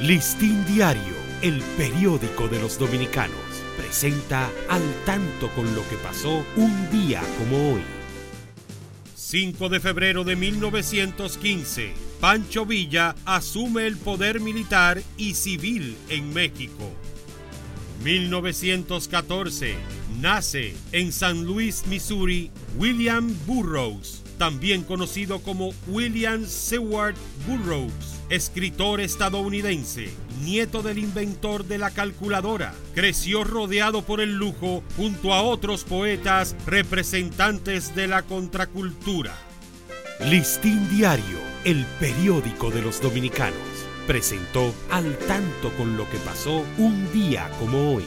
Listín Diario, el periódico de los dominicanos, presenta al tanto con lo que pasó un día como hoy. 5 de febrero de 1915, Pancho Villa asume el poder militar y civil en México. 1914, nace en San Luis, Missouri, William Burroughs, también conocido como William Seward Burroughs escritor estadounidense, nieto del inventor de la calculadora, creció rodeado por el lujo junto a otros poetas representantes de la contracultura. Listín Diario, el periódico de los dominicanos, presentó al tanto con lo que pasó un día como hoy.